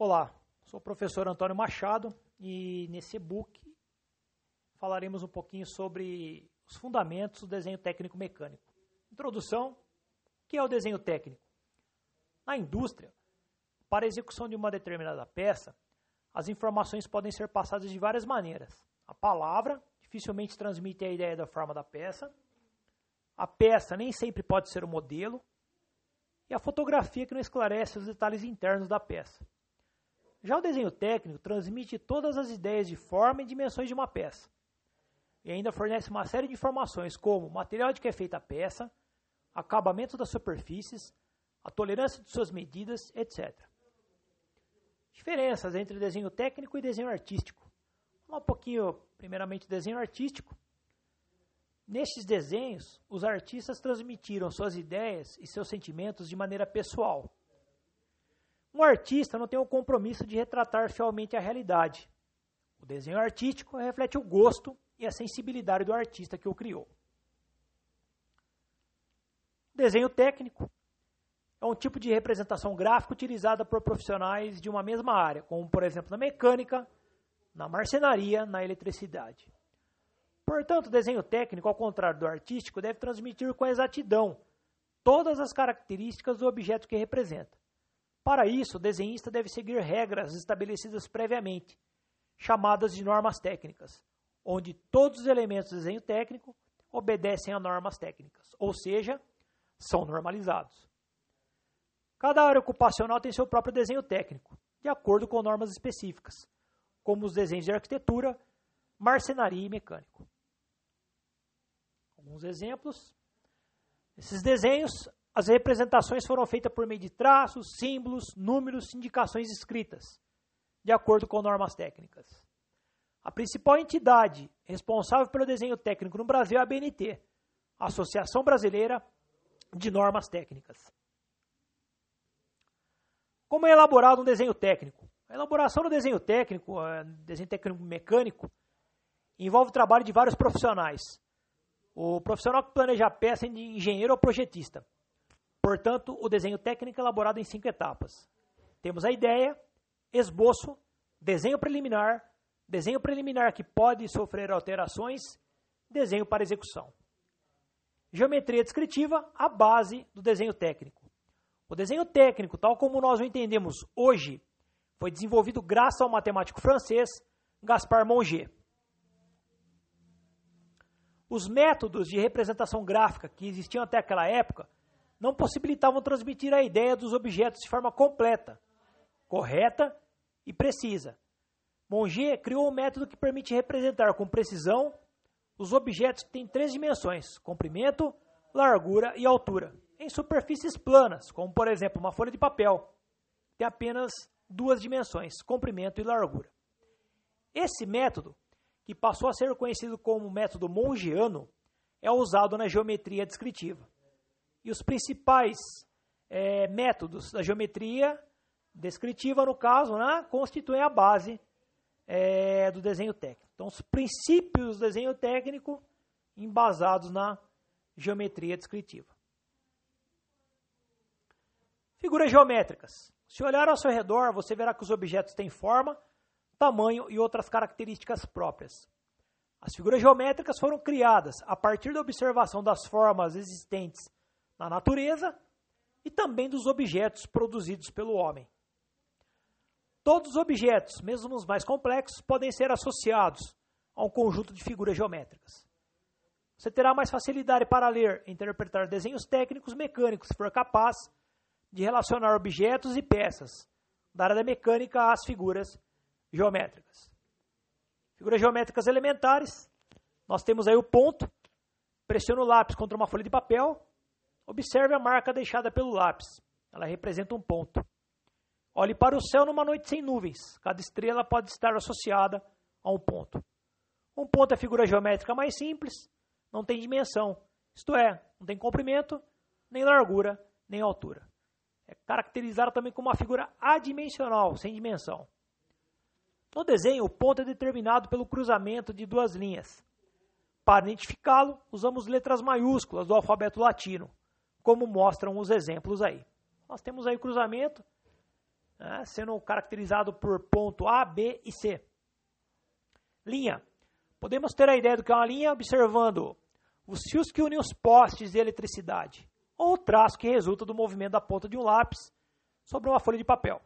Olá, sou o professor Antônio Machado e nesse e-book falaremos um pouquinho sobre os fundamentos do desenho técnico mecânico. Introdução: o que é o desenho técnico? Na indústria, para a execução de uma determinada peça, as informações podem ser passadas de várias maneiras. A palavra dificilmente transmite a ideia da forma da peça. A peça nem sempre pode ser o modelo. E a fotografia que não esclarece os detalhes internos da peça. Já o desenho técnico transmite todas as ideias de forma e dimensões de uma peça. E ainda fornece uma série de informações como material de que é feita a peça, acabamento das superfícies, a tolerância de suas medidas, etc. Diferenças entre desenho técnico e desenho artístico. Um pouquinho, primeiramente, desenho artístico. Nestes desenhos, os artistas transmitiram suas ideias e seus sentimentos de maneira pessoal, um artista não tem o compromisso de retratar fielmente a realidade. O desenho artístico reflete o gosto e a sensibilidade do artista que o criou. Desenho técnico é um tipo de representação gráfica utilizada por profissionais de uma mesma área, como por exemplo na mecânica, na marcenaria, na eletricidade. Portanto, o desenho técnico, ao contrário do artístico, deve transmitir com exatidão todas as características do objeto que representa. Para isso, o desenhista deve seguir regras estabelecidas previamente, chamadas de normas técnicas, onde todos os elementos do desenho técnico obedecem a normas técnicas, ou seja, são normalizados. Cada área ocupacional tem seu próprio desenho técnico, de acordo com normas específicas, como os desenhos de arquitetura, marcenaria e mecânico. Alguns exemplos. Esses desenhos as representações foram feitas por meio de traços, símbolos, números, indicações escritas, de acordo com normas técnicas. A principal entidade responsável pelo desenho técnico no Brasil é a ABNT, Associação Brasileira de Normas Técnicas. Como é elaborado um desenho técnico? A elaboração do desenho técnico, é, desenho técnico mecânico, envolve o trabalho de vários profissionais. O profissional que planeja a peça é engenheiro ou projetista. Portanto, o desenho técnico é elaborado em cinco etapas. Temos a ideia, esboço, desenho preliminar, desenho preliminar que pode sofrer alterações, desenho para execução. Geometria descritiva, a base do desenho técnico. O desenho técnico, tal como nós o entendemos hoje, foi desenvolvido graças ao matemático francês Gaspard Monge. Os métodos de representação gráfica que existiam até aquela época não possibilitavam transmitir a ideia dos objetos de forma completa, correta e precisa. Monge criou um método que permite representar com precisão os objetos que têm três dimensões: comprimento, largura e altura, em superfícies planas, como por exemplo uma folha de papel, tem apenas duas dimensões: comprimento e largura. Esse método, que passou a ser conhecido como método mongiano, é usado na geometria descritiva. E os principais é, métodos da geometria descritiva, no caso, né, constituem a base é, do desenho técnico. Então, os princípios do desenho técnico embasados na geometria descritiva. Figuras geométricas. Se olhar ao seu redor, você verá que os objetos têm forma, tamanho e outras características próprias. As figuras geométricas foram criadas a partir da observação das formas existentes na natureza e também dos objetos produzidos pelo homem. Todos os objetos, mesmo os mais complexos, podem ser associados a um conjunto de figuras geométricas. Você terá mais facilidade para ler e interpretar desenhos técnicos mecânicos se for capaz de relacionar objetos e peças da área da mecânica às figuras geométricas. Figuras geométricas elementares, nós temos aí o ponto, pressiona o lápis contra uma folha de papel, Observe a marca deixada pelo lápis. Ela representa um ponto. Olhe para o céu numa noite sem nuvens. Cada estrela pode estar associada a um ponto. Um ponto é a figura geométrica mais simples, não tem dimensão. Isto é, não tem comprimento, nem largura, nem altura. É caracterizada também como uma figura adimensional, sem dimensão. No desenho, o ponto é determinado pelo cruzamento de duas linhas. Para identificá-lo, usamos letras maiúsculas do alfabeto latino como mostram os exemplos aí. Nós temos aí o cruzamento né, sendo caracterizado por ponto A, B e C. Linha. Podemos ter a ideia do que é uma linha observando os fios que unem os postes de eletricidade, ou o traço que resulta do movimento da ponta de um lápis sobre uma folha de papel.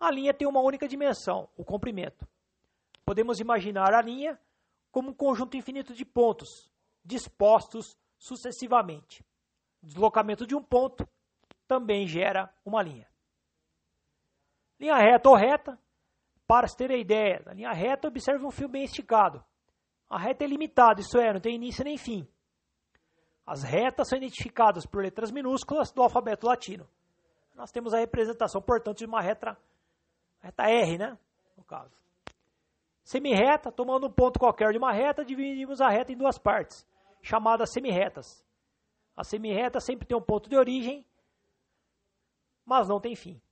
A linha tem uma única dimensão, o comprimento. Podemos imaginar a linha como um conjunto infinito de pontos, dispostos sucessivamente. Deslocamento de um ponto também gera uma linha. Linha reta ou reta, para se ter a ideia, a linha reta observe um fio bem esticado. A reta é limitada, isso é, não tem início nem fim. As retas são identificadas por letras minúsculas do alfabeto latino. Nós temos a representação, portanto, de uma reta, reta R, né? No caso. Semirreta, tomando um ponto qualquer de uma reta, dividimos a reta em duas partes, chamadas semirretas. A semirreta sempre tem um ponto de origem, mas não tem fim.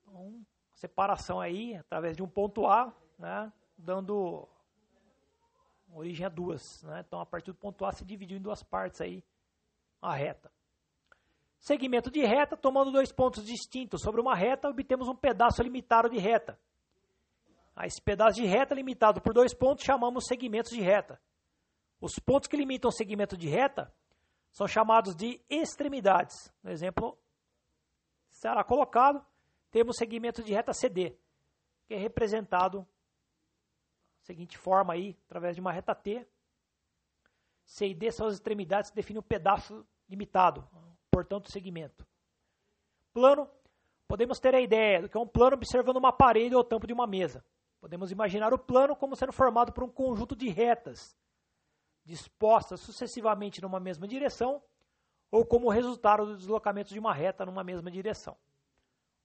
Então, separação aí, através de um ponto A, né, dando origem a duas. Né? Então, a partir do ponto A se dividiu em duas partes aí a reta. Segmento de reta, tomando dois pontos distintos sobre uma reta, obtemos um pedaço limitado de reta. A esse pedaço de reta limitado por dois pontos chamamos segmentos de reta. Os pontos que limitam o segmento de reta são chamados de extremidades. No exemplo será colocado, temos segmento de reta CD, que é representado da seguinte forma aí, através de uma reta T. C e D são as extremidades que definem o um pedaço limitado, portanto, segmento. Plano, podemos ter a ideia do que é um plano observando uma parede ou tampo de uma mesa. Podemos imaginar o plano como sendo formado por um conjunto de retas dispostas sucessivamente numa mesma direção ou como resultado do deslocamento de uma reta numa mesma direção.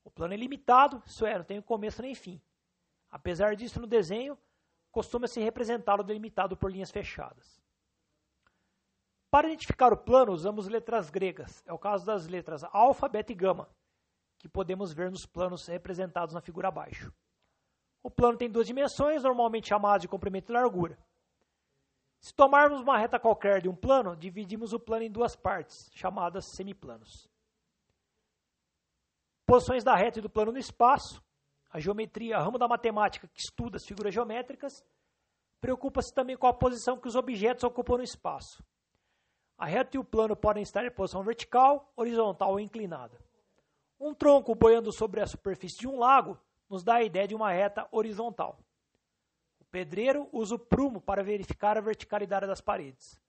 O plano é limitado, isso é, não tem começo nem fim. Apesar disso, no desenho, costuma-se representá-lo delimitado por linhas fechadas. Para identificar o plano, usamos letras gregas. É o caso das letras alfa, beta e gama, que podemos ver nos planos representados na figura abaixo. O plano tem duas dimensões, normalmente chamadas de comprimento e largura. Se tomarmos uma reta qualquer de um plano, dividimos o plano em duas partes, chamadas semiplanos. Posições da reta e do plano no espaço. A geometria, ramo da matemática que estuda as figuras geométricas, preocupa-se também com a posição que os objetos ocupam no espaço. A reta e o plano podem estar em posição vertical, horizontal ou inclinada. Um tronco boiando sobre a superfície de um lago nos dá a ideia de uma reta horizontal. Pedreiro usa o prumo para verificar a verticalidade das paredes.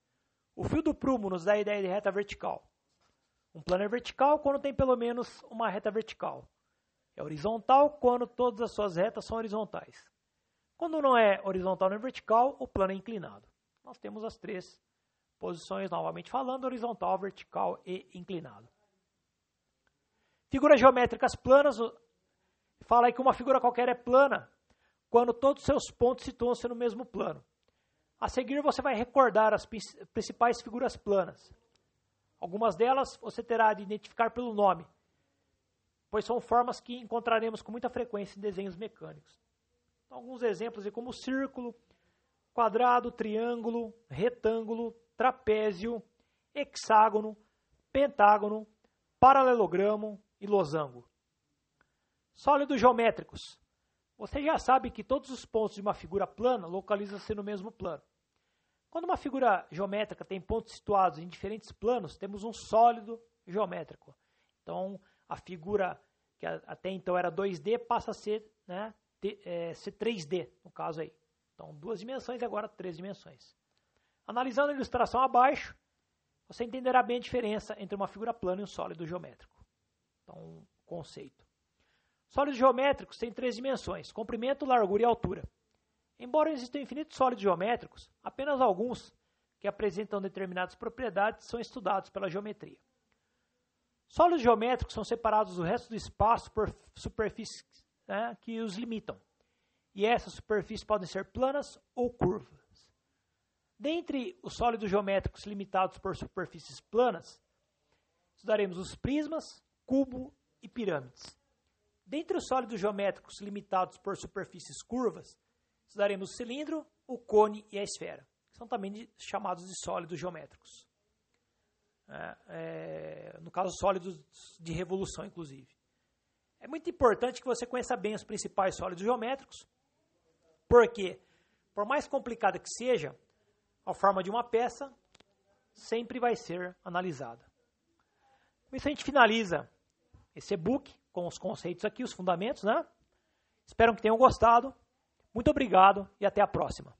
O fio do prumo nos dá a ideia de reta vertical. Um plano é vertical quando tem pelo menos uma reta vertical. É horizontal quando todas as suas retas são horizontais. Quando não é horizontal nem vertical, o plano é inclinado. Nós temos as três Posições, novamente falando, horizontal, vertical e inclinado. Figuras geométricas planas, fala aí que uma figura qualquer é plana quando todos os seus pontos situam-se no mesmo plano. A seguir você vai recordar as principais figuras planas. Algumas delas você terá de identificar pelo nome, pois são formas que encontraremos com muita frequência em desenhos mecânicos. Então, alguns exemplos é como círculo, quadrado, triângulo, retângulo, trapézio, hexágono, pentágono, paralelogramo e losango. Sólidos geométricos. Você já sabe que todos os pontos de uma figura plana localizam-se no mesmo plano. Quando uma figura geométrica tem pontos situados em diferentes planos, temos um sólido geométrico. Então, a figura que até então era 2D passa a ser, né, é, ser 3D, no caso aí. Então, duas dimensões e agora três dimensões. Analisando a ilustração abaixo, você entenderá bem a diferença entre uma figura plana e um sólido geométrico. Então, conceito. Sólidos geométricos têm três dimensões: comprimento, largura e altura. Embora existam infinitos sólidos geométricos, apenas alguns que apresentam determinadas propriedades são estudados pela geometria. Sólidos geométricos são separados do resto do espaço por superfícies né, que os limitam. E essas superfícies podem ser planas ou curvas. Dentre os sólidos geométricos limitados por superfícies planas, estudaremos os prismas, cubo e pirâmides. Dentre os sólidos geométricos limitados por superfícies curvas, estudaremos o cilindro, o cone e a esfera. São também chamados de sólidos geométricos. É, é, no caso, sólidos de revolução, inclusive. É muito importante que você conheça bem os principais sólidos geométricos, porque, por mais complicada que seja, a forma de uma peça sempre vai ser analisada. Com isso a gente finaliza esse e-book com os conceitos aqui, os fundamentos, né? Espero que tenham gostado. Muito obrigado e até a próxima.